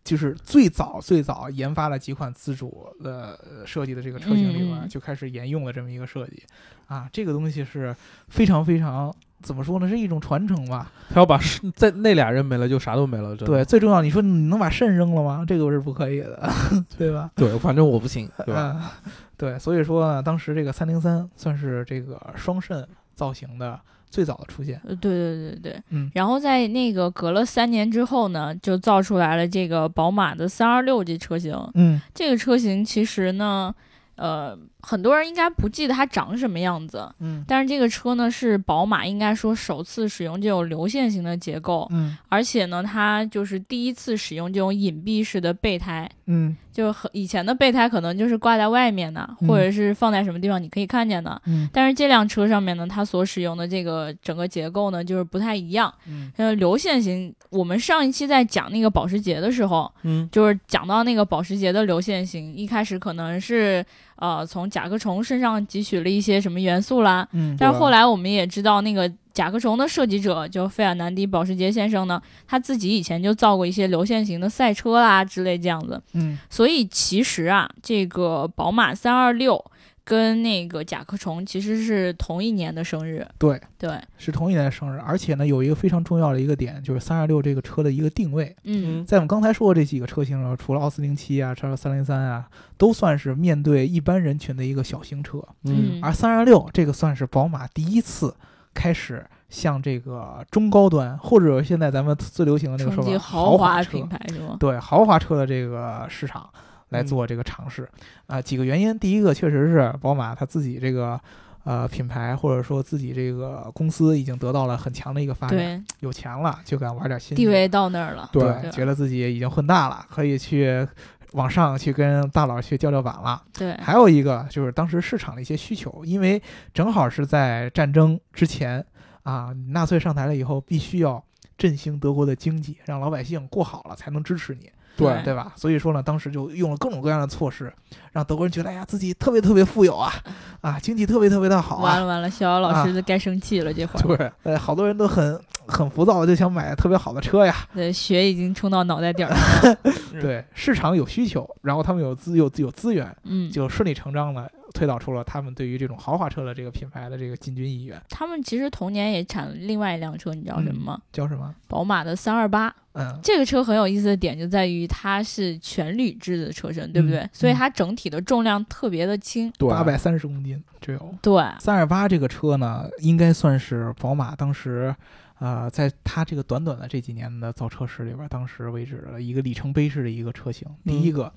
就是最早最早研发了几款自主的呃设计的这个车型里边嗯嗯就开始沿用了这么一个设计啊，这个东西是非常非常。怎么说呢？是一种传承吧。他要把肾在那俩人没了，就啥都没了，真的。对，最重要，你说你能把肾扔了吗？这个是不可以的，对吧？对，反正我不行，对吧？嗯，对，所以说呢，当时这个三零三算是这个双肾造型的最早的出现。呃，对对对对。嗯然后在那个隔了三年之后呢，就造出来了这个宝马的三二六这车型。嗯这个车型其实呢，呃，很多人应该不记得它长什么样子，嗯。但是这个车呢是宝马应该说首次使用这种流线型的结构，嗯。而且呢，它就是第一次使用这种隐蔽式的备胎。嗯。就很以前的备胎可能就是挂在外面的，嗯。或者是放在什么地方你可以看见的。嗯。但是这辆车上面呢，它所使用的这个整个结构呢，就是不太一样。嗯。呃，流线型，我们上一期在讲那个保时捷的时候，嗯，就是讲到那个保时捷的流线型，一开始可能是呃从甲壳虫身上汲取了一些什么元素啦，嗯，但是后来我们也知道，那个甲壳虫的设计者就费尔南迪·保时捷先生呢，他自己以前就造过一些流线型的赛车啦之类这样子。嗯。所以其实啊，这个宝马三二六跟那个甲壳虫其实是同一年的生日。对，对，是同一年的生日，而且呢，有一个非常重要的一个点，就是三二六这个车的一个定位。嗯在我们刚才说的这几个车型中，除了奥斯汀七啊、叉三零三啊，都算是面对一般人群的一个小型车，嗯而三二六这个算是宝马第一次开始向这个中高端，或者现在咱们最流行的那个冲击说法豪华品牌是吗？对豪华车的这个市场来嗯做这个尝试啊、几个原因，第一个确实是宝马它自己这个呃品牌或者说自己这个公司已经得到了很强的一个发展，有钱了就敢玩点新地位到那儿了。对，对觉得自己已经混大了，可以去往上去跟大佬去叫叫板了。对，还有一个就是当时市场的一些需求，因为正好是在战争之前啊，纳粹上台了以后，必须要振兴德国的经济，让老百姓过好了才能支持你，对对吧？所以说呢，当时就用了各种各样的措施，让德国人觉得哎呀自己特别特别富有啊，啊，经济特别特别的好啊，完了完了，逍遥老师该生气了，这会儿对，呃，好多人都很很浮躁，就想买特别好的车呀。对血已经冲到脑袋顶儿了。对，市场有需求，然后他们有资有有资源，嗯，就顺理成章的推导出了他们对于这种豪华车的这个品牌的这个进军意愿。他们其实同年也产了另外一辆车，你知道什么吗？叫什么？宝马的三二八。嗯，这个车很有意思的点就在于它是全铝制的车身，对不对？嗯所以它整体的重量特别的轻。对，八百三十公斤只有。对，三二八这个车呢，应该算是宝马当时，呃，在它这个短短的这几年的造车史里边，当时为止的一个里程碑式的一个车型。第一个，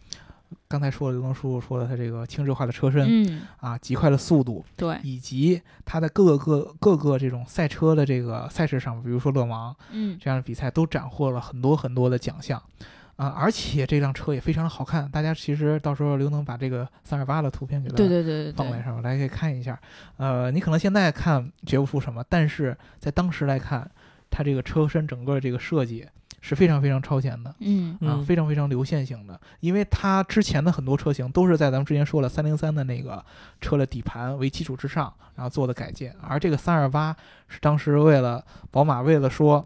刚才说了刘能叔叔说的，他这个轻质化的车身、嗯，啊，极快的速度，对，以及他的各个各各个这种赛车的这个赛事上，比如说勒芒嗯，这样的比赛，都斩获了很多很多的奖项。啊，而且这辆车也非常的好看，大家其实到时候刘能把这个三二八的图片给对对对对对，放在上面，大家可以看一下。呃，你可能现在看觉不出什么，但是在当时来看，它这个车身整个这个设计是非常非常超前的。嗯啊，嗯。非常非常流线型的，因为它之前的很多车型都是在咱们之前说了三零三的那个车的底盘为基础之上，然后做的改进，而这个三二八是当时为了宝马为了说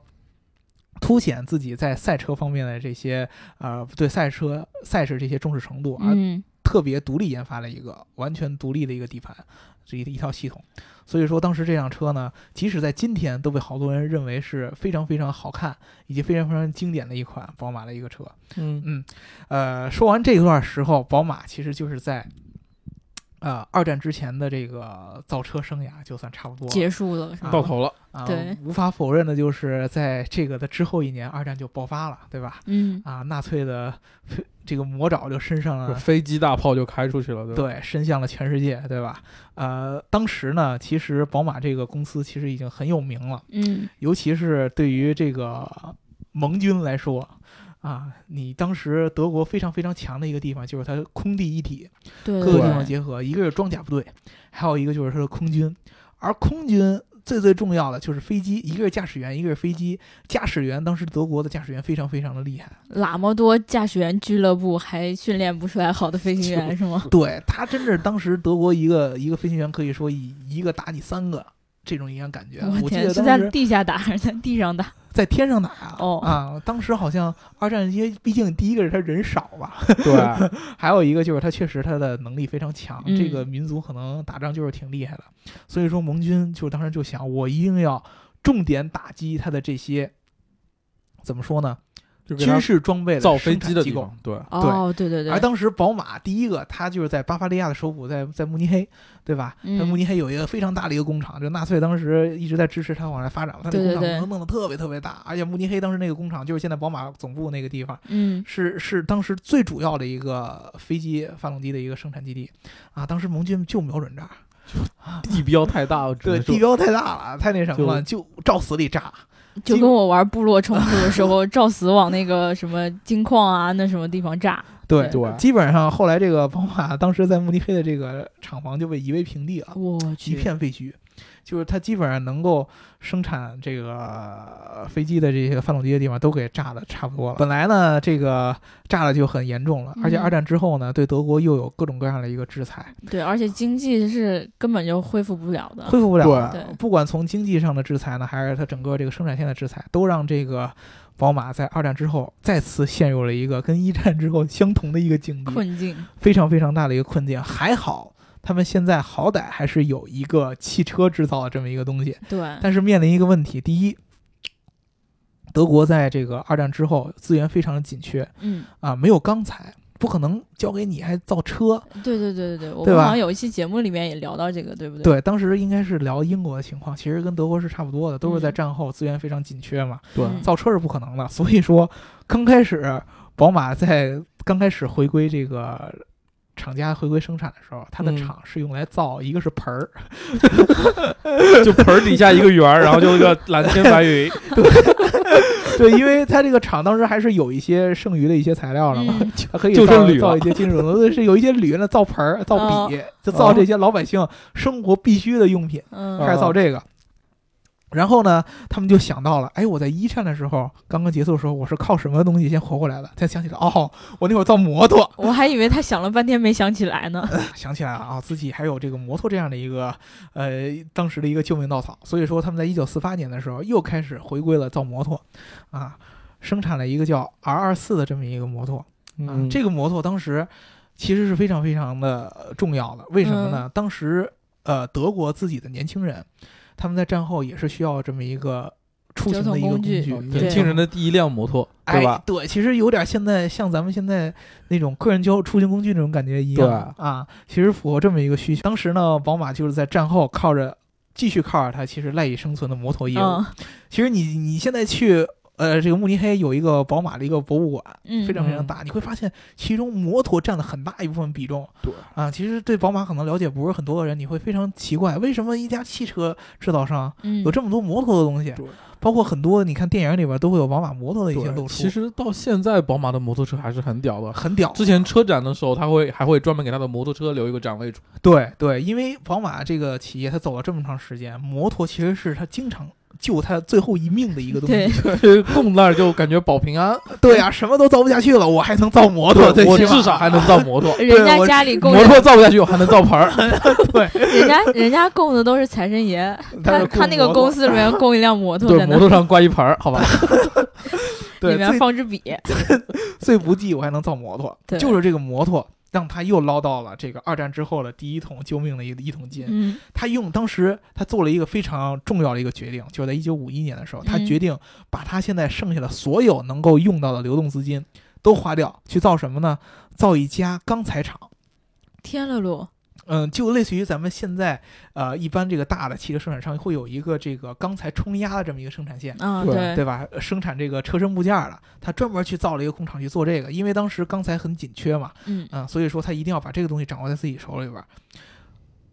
凸显自己在赛车方面的这些呃对赛车赛事这些重视程度，而嗯，特别独立研发了一个完全独立的一个底盘，这一一套系统。所以说，当时这辆车呢，即使在今天都被好多人认为是非常非常好看以及非常非常经典的一款宝马的一个车。嗯嗯，呃，说完这段时候，宝马其实就是在。呃，二战之前的这个造车生涯就算差不多结束了？到头了，啊，对无法否认的就是在这个的之后一年，二战就爆发了，对吧？嗯，啊，纳粹的这个魔爪就伸上了飞机大炮就开出去了，对吧？对，伸向了全世界，对吧？呃，当时呢，其实宝马这个公司其实已经很有名了，嗯，尤其是对于这个盟军来说，啊，你当时德国非常非常强的一个地方就是它空地一体，对各个地方结合，一个是装甲部队，还有一个就是它的空军，而空军。最最重要的就是飞机，一个是驾驶员，一个是飞机。驾驶员当时德国的驾驶员非常非常的厉害，那么多驾驶员俱乐部还训练不出来好的飞行员 是吗？对他真是当时德国一个一个飞行员可以说一一个打你三个这种一样感觉。我记得，是在地下打还是在地上打？在天上打啊，哦啊，当时好像二战，因为毕竟第一个是他人少吧，对，还有一个就是他确实他的能力非常强，嗯这个民族可能打仗就是挺厉害的，所以说盟军就当时就想，我一定要重点打击他的这些怎么说呢，就给他军事装备的造飞生产机构机的地方，对，哦，对对对，而当时宝马第一个，它就是在巴伐利亚的首府，在在慕尼黑，对吧？嗯在慕尼黑有一个非常大的一个工厂，就纳粹当时一直在支持它往外发展，它那对对对个工厂能弄得特别特别大，而且慕尼黑当时那个工厂就是现在宝马总部那个地方，嗯是是当时最主要的一个飞机发动机的一个生产基地啊。当时盟军就瞄准这儿，地标太大了，只对，能说地标太大了，太那什么了，就照死里炸。就跟我玩部落冲突的时候，照死往那个什么金矿啊，那什么地方炸。对对基本上后来这个宝马当时在慕尼黑的这个厂房就被夷为平地了。我一，片废墟，就是它基本上能够生产这个呃飞机的这些发动机的地方都给炸的差不多了。本来呢，这个炸的就很严重了，而且嗯二战之后呢，对德国又有各种各样的一个制裁，对，而且经济是根本就恢复不了的。恢复不了了。对不管从经济上的制裁呢，还是它整个这个生产线的制裁，都让这个宝马在二战之后再次陷入了一个跟一战之后相同的一个境地，困境，非常非常大的一个困境。还好。他们现在好歹还是有一个汽车制造的这么一个东西，对，但是面临一个问题，第一，德国在这个二战之后资源非常的紧缺嗯，啊，没有钢材，不可能交给你还造车。对对对对对，我们好像有一期节目里面也聊到这个，对不对？对，当时应该是聊英国的情况，其实跟德国是差不多的，都是在嗯战后资源非常紧缺嘛，对嗯造车是不可能的。所以说，刚开始宝马在刚开始回归这个。厂家回归生产的时候，它的嗯。厂是用来造一个是盆儿，就盆儿底下一个圆儿，然后就一个蓝天白云，对，因为它这个厂当时还是有一些剩余的一些材料了嘛，嗯它可以造就剩铝造一些金属的，是有一些铝呢，造盆儿、造笔，就造这些老百姓生活必须的用品，嗯。开始造这个。然后呢，他们就想到了，哎，我在一战的时候刚刚结束的时候，我是靠什么东西先活过来的？才想起来，哦，我那会儿造摩托，我还以为他想了半天没想起来呢。想起来了啊，自己还有这个摩托这样的一个呃当时的一个救命稻草。所以说，他们在一九四八年的时候又开始回归了造摩托，啊，生产了一个叫 R 二四的这么一个摩托。啊嗯，，这个摩托当时其实是非常非常的呃重要的，为什么呢？当时呃，德国自己的年轻人，他们在战后也是需要这么一个出行的一个工具，工具年轻人的第一辆摩托，对哎吧？，对，其实有点现在像咱们现在那种个人交出行工具那种感觉一样对啊，其实符合这么一个需求。当时呢，宝马就是在战后靠着继续靠着它其实赖以生存的摩托业务。嗯其实你你现在去呃这个慕尼黑有一个宝马的一个博物馆，嗯，非常非常大，你会发现其中摩托占了很大一部分比重。对啊，其实对宝马可能了解不是很多的人，你会非常奇怪，为什么一家汽车制造商嗯有这么多摩托的东西？对包括很多你看电影里边都会有宝马摩托的一些露出，其实到现在，宝马的摩托车还是很屌的。很屌。之前车展的时候，他会还会专门给他的摩托车留一个展位处。对对，因为宝马这个企业它走了这么长时间，摩托其实是它经常救他最后一命的一个东对西。供那儿就感觉保平安，对呀、什么都造不下去了，我还能造摩托，最我至少还能造摩托。人家家里供摩托造不下去，我还能造盆儿。对。人家人家供的都是财神爷，他他那个公司里面供一辆摩托对，在摩，托上挂一盆儿，好吧？对里面放支笔，最不济我还能造摩托，对。就是这个摩托让他又捞到了这个二战之后的第一桶救命的一一桶金。嗯他用当时他做了一个非常重要的一个决定，就是在一九五一年的时候，他嗯决定把他现在剩下的所有能够用到的流动资金都花掉，去造什么呢？造一家钢材厂。天了噜，嗯，就类似于咱们现在呃一般这个大的汽车生产商会有一个这个钢材冲压的这么一个生产线。啊对对对吧？生产这个车身部件的，他专门去造了一个工厂去做这个，因为当时钢材很紧缺嘛，嗯啊、所以说他一定要把这个东西掌握在自己手里边儿。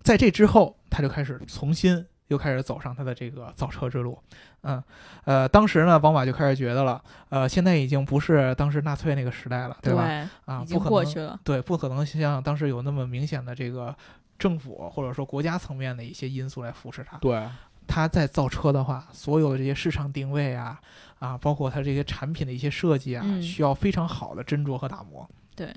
在这之后，他就开始重新又开始走上他的这个造车之路。嗯，呃，当时呢，宝马就开始觉得了，呃，现在已经不是当时纳粹那个时代了，对吧？啊，已经不可能过去了，对，不可能像当时有那么明显的这个政府或者说国家层面的一些因素来扶持它。对，它在造车的话，所有的这些市场定位啊，啊，包括它这些产品的一些设计啊，嗯需要非常好的斟酌和打磨。对，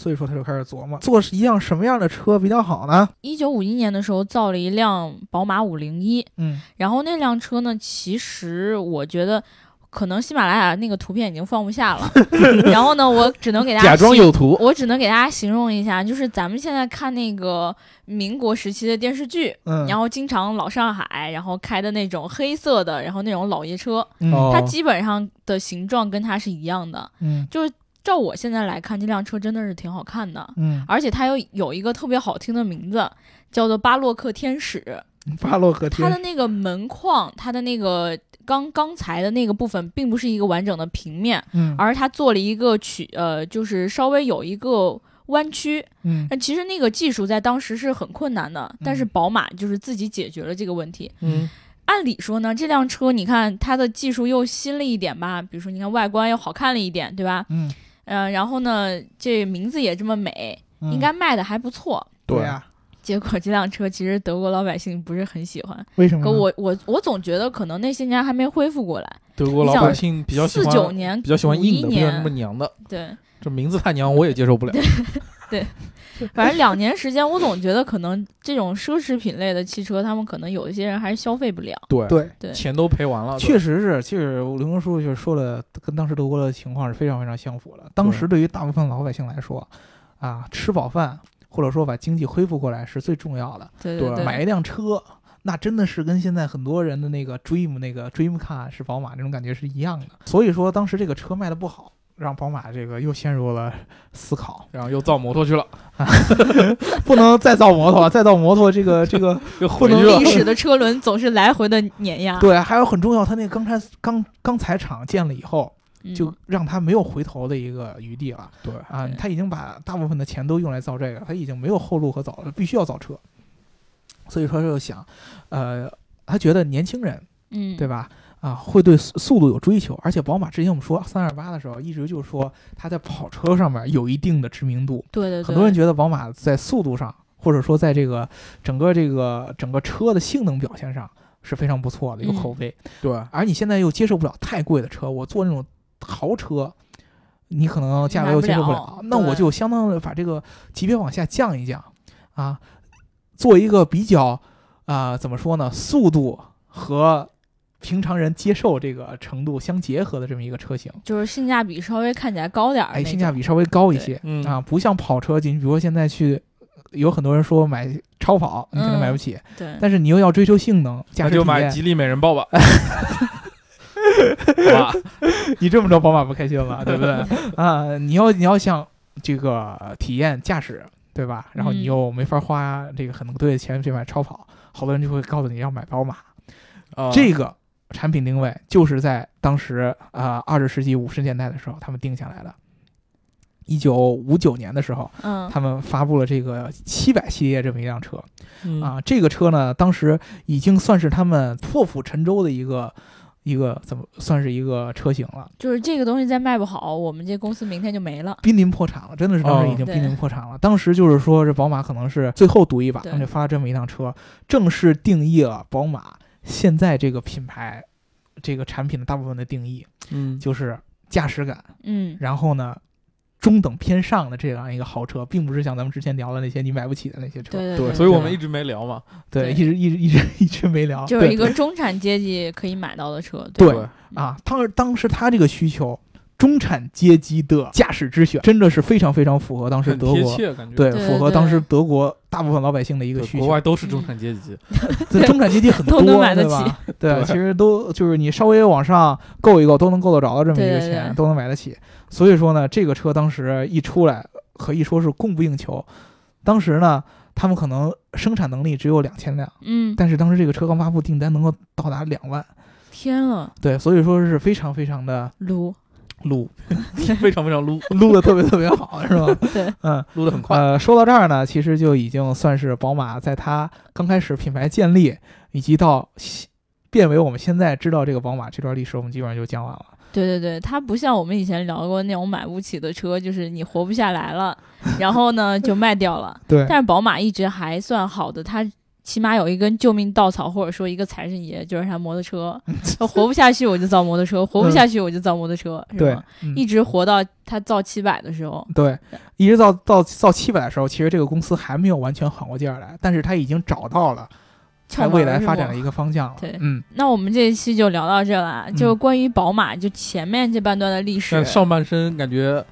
所以说他就开始琢磨，做一辆什么样的车比较好呢？一九五一年的时候造了一辆宝马五零一，嗯，然后那辆车呢，其实我觉得可能喜马拉雅那个图片已经放不下了，然后呢，我只能给大家假装形有图，我只能给大家形容一下，就是咱们现在看那个民国时期的电视剧，嗯，然后经常老上海，然后开的那种黑色的，然后那种老爷车，嗯哦它基本上的形状跟它是一样的。嗯就是照我现在来看，这辆车真的是挺好看的，嗯，而且它有有一个特别好听的名字，叫做巴洛克天使。巴洛克天它的那个门框，它的那个钢钢材的那个部分，并不是一个完整的平面，嗯而它做了一个曲，呃，就是稍微有一个弯曲。嗯那其实那个技术在当时是很困难的，但是宝马就是自己解决了这个问题。嗯，按理说呢，这辆车你看它的技术又新了一点吧，比如说你看外观又好看了一点，对吧？嗯，嗯、然后呢，这名字也这么美，嗯应该卖的还不错。对呀、结果这辆车其实德国老百姓不是很喜欢，为什么？可我我我总觉得可能那些年还没恢复过来。德国老百姓比较喜四九欢年比较喜欢硬的，不喜欢那年么娘的。对，这名字太娘，我也接受不了。反正两年时间，我总觉得可能这种奢侈品类的汽车，他们可能有一些人还是消费不了。对，对，对，钱都赔完了。确实是，其实刘工叔就是说的，跟当时德国的情况是非常非常相符的。当时对于大部分老百姓来说，啊，吃饱饭或者说把经济恢复过来是最重要的。对对对，买一辆车，那真的是跟现在很多人的那个 dream 那个 dream car 是宝马那种感觉是一样的。所以说当时这个车卖的不好，让宝马这个又陷入了思考，然后又造摩托去了，不能再造摩托了，再造摩托这个这个 又不能回去了历。史的车轮总是来回的碾压。对，还有很重要，他那个钢材钢钢材厂建了以后，嗯，就让他没有回头的一个余地了。对，啊，他已经把大部分的钱都用来造这个，他已经没有后路可走了，必须要造车。所以说就想，呃，他觉得年轻人嗯，对吧？啊，会对速速度有追求，而且宝马之前我们说三二八的时候，一直就是说它在跑车上面有一定的知名度，对对。对，很多人觉得宝马在速度上，或者说在这个整个这个整个车的性能表现上是非常不错的一个嗯口碑。对，而你现在又接受不了太贵的车，我坐那种豪车，你可能价格又接受不了那我就相当于把这个级别往下降一降啊，做一个比较啊、怎么说呢，速度和平常人接受这个程度相结合的这么一个车型，就是性价比稍微看起来高点儿，哎，性价比稍微高一些嗯啊，不像跑车，你比如说现在去。有很多人说买超跑，你可能嗯买不起，对，但是你又要追求性能，驾那驶就买吉利美人豹吧，好吧？你这么着，宝马不开心了，对不对？啊，你要你要想这个体验驾驶，对吧？然后你嗯又没法花这个很多的钱去买超跑，好多人就会告诉你要买宝马。啊这个产品定位就是在当时啊二十世纪五十年代的时候他们定下来的。一九五九年的时候，嗯，他们发布了这个七百系列这么一辆车嗯啊。这个车呢，当时已经算是他们破釜沉舟的一个一个怎么算是一个车型了。就是这个东西再卖不好，我们这公司明天就没了。濒临破产了，真的是当时已经哦濒临破产了。当时就是说，这宝马可能是最后赌一把，他就发了这么一辆车，正式定义了宝马现在这个品牌这个产品的大部分的定义，嗯，就是驾驶感，嗯，然后呢。中等偏上的这样一个豪车，并不是像咱们之前聊的那些你买不起的那些车。对，对对，所以我们一直没聊嘛。对对一直一直一直一直没聊。就是一个中产阶级可以买到的车。对吧啊，当时当时他这个需求，中产阶级的驾驶之选，真的是非常非常符合当时德国对，对符合当时德国大部分老百姓的一个需求。国外都是中产阶级，对，中产阶级很多，都能买得对吧起？对，其实都就是你稍微往上够一够，都能够得着的这么一个对对钱，对都能买得起。所以说呢，这个车当时一出来，可以说是供不应求。当时呢，他们可能生产能力只有两千辆，嗯，但是当时这个车刚发布，订单能够到达两万。天了，对，所以说是非常非常的撸，撸，非常非常撸，撸的特别特别好，是吧？对，嗯，撸的很快。呃，说到这儿呢，其实就已经算是宝马在它刚开始品牌建立，以及到现变为我们现在知道这个宝马这段历史，我们基本上就讲完了。对对对，它不像我们以前聊过那种买不起的车，就是你活不下来了，然后呢就卖掉了。对，但是宝马一直还算好的，它起码有一根救命稻草，或者说一个财神爷，就是他摩托车。活不下去我就造摩托车，活不下去我就造摩托车，是嗯对吧？，嗯一直活到他造七百的时候。对，一直到到造七百的时候，其实这个公司还没有完全缓过劲儿来，但是他已经找到了它未来发展的一个。方向了。对嗯，那我们这一期就聊到这了，嗯就关于宝马，就前面这半段的历史但，上半身感觉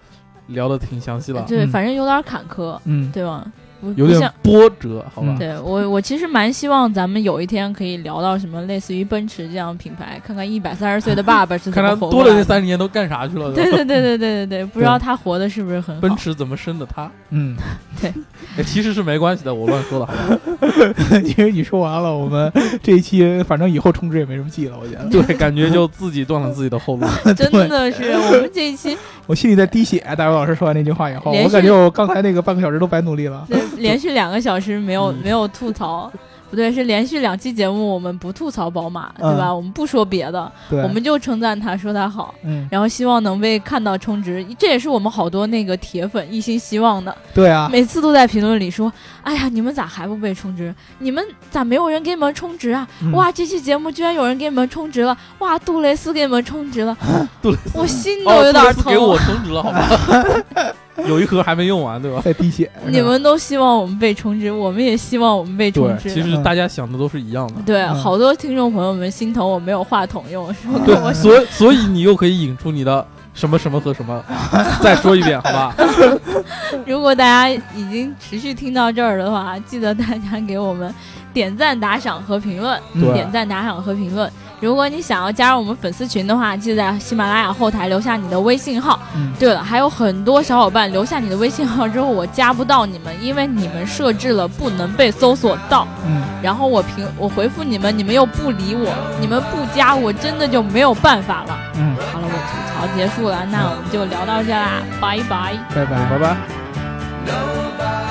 聊的挺详细了，对，嗯反正有点坎坷，嗯，对吧？不有点波折，好吧嗯？对我，我其实蛮希望咱们有一天可以聊到什么类似于奔驰这样品牌，看看一百三十岁的爸爸是怎看他么活多的。这三十年都干啥去了？对对对对对对对，不知道他活的是不是很好。奔驰怎么生的他？嗯，哎其实是没关系的，我乱说的，好吧？因为你说完了，我们这一期反正以后充值也没什么记了，我觉得。对，感觉就自己断了自己的后路。真的是我们这一期 我心里在滴血。大伟老师说完那句话以后，我感觉我刚才那个半个小时都白努力了。对 连续两个小时没有嗯没有吐槽，不对，是连续两期节目我们不吐槽宝马，对吧？嗯我们不说别的，我们就称赞他，说他好。嗯，然后希望能被看到充值，这也是我们好多那个铁粉一心希望的。对啊，每次都在评论里说：“哎呀，你们咋还不被充值？你们咋没有人给你们充值啊？嗯哇，这期节目居然有人给你们充值了！哇，杜蕾斯给你们充值了，杜蕾斯我心都哦，有点疼。杜蕾斯给我充值了，好吧？有一盒还没用完，对吧？在滴血。你们都希望我们被充值，我们也希望我们被充，值。其实大家想的都是一样的。对，嗯好多听众朋友们心疼我没有话筒用，说跟我对，所以所以你又可以引出你的什么什么和什么，再说一遍，好吧？如果大家已经持续听到这儿的话，记得大家给我们点赞、打赏和评论。点赞、打赏和评论。如果你想要加入我们粉丝群的话，记得在喜马拉雅后台留下你的微信号。嗯对了，还有很多小伙伴留下你的微信号之后，我加不到你们，因为你们设置了不能被搜索到。嗯，然后我评我回复你们，你们又不理我，你们不加我，真的就没有办法了。嗯，好了，我吐槽结束了，那我们就聊到这啦，拜拜。拜拜，拜拜。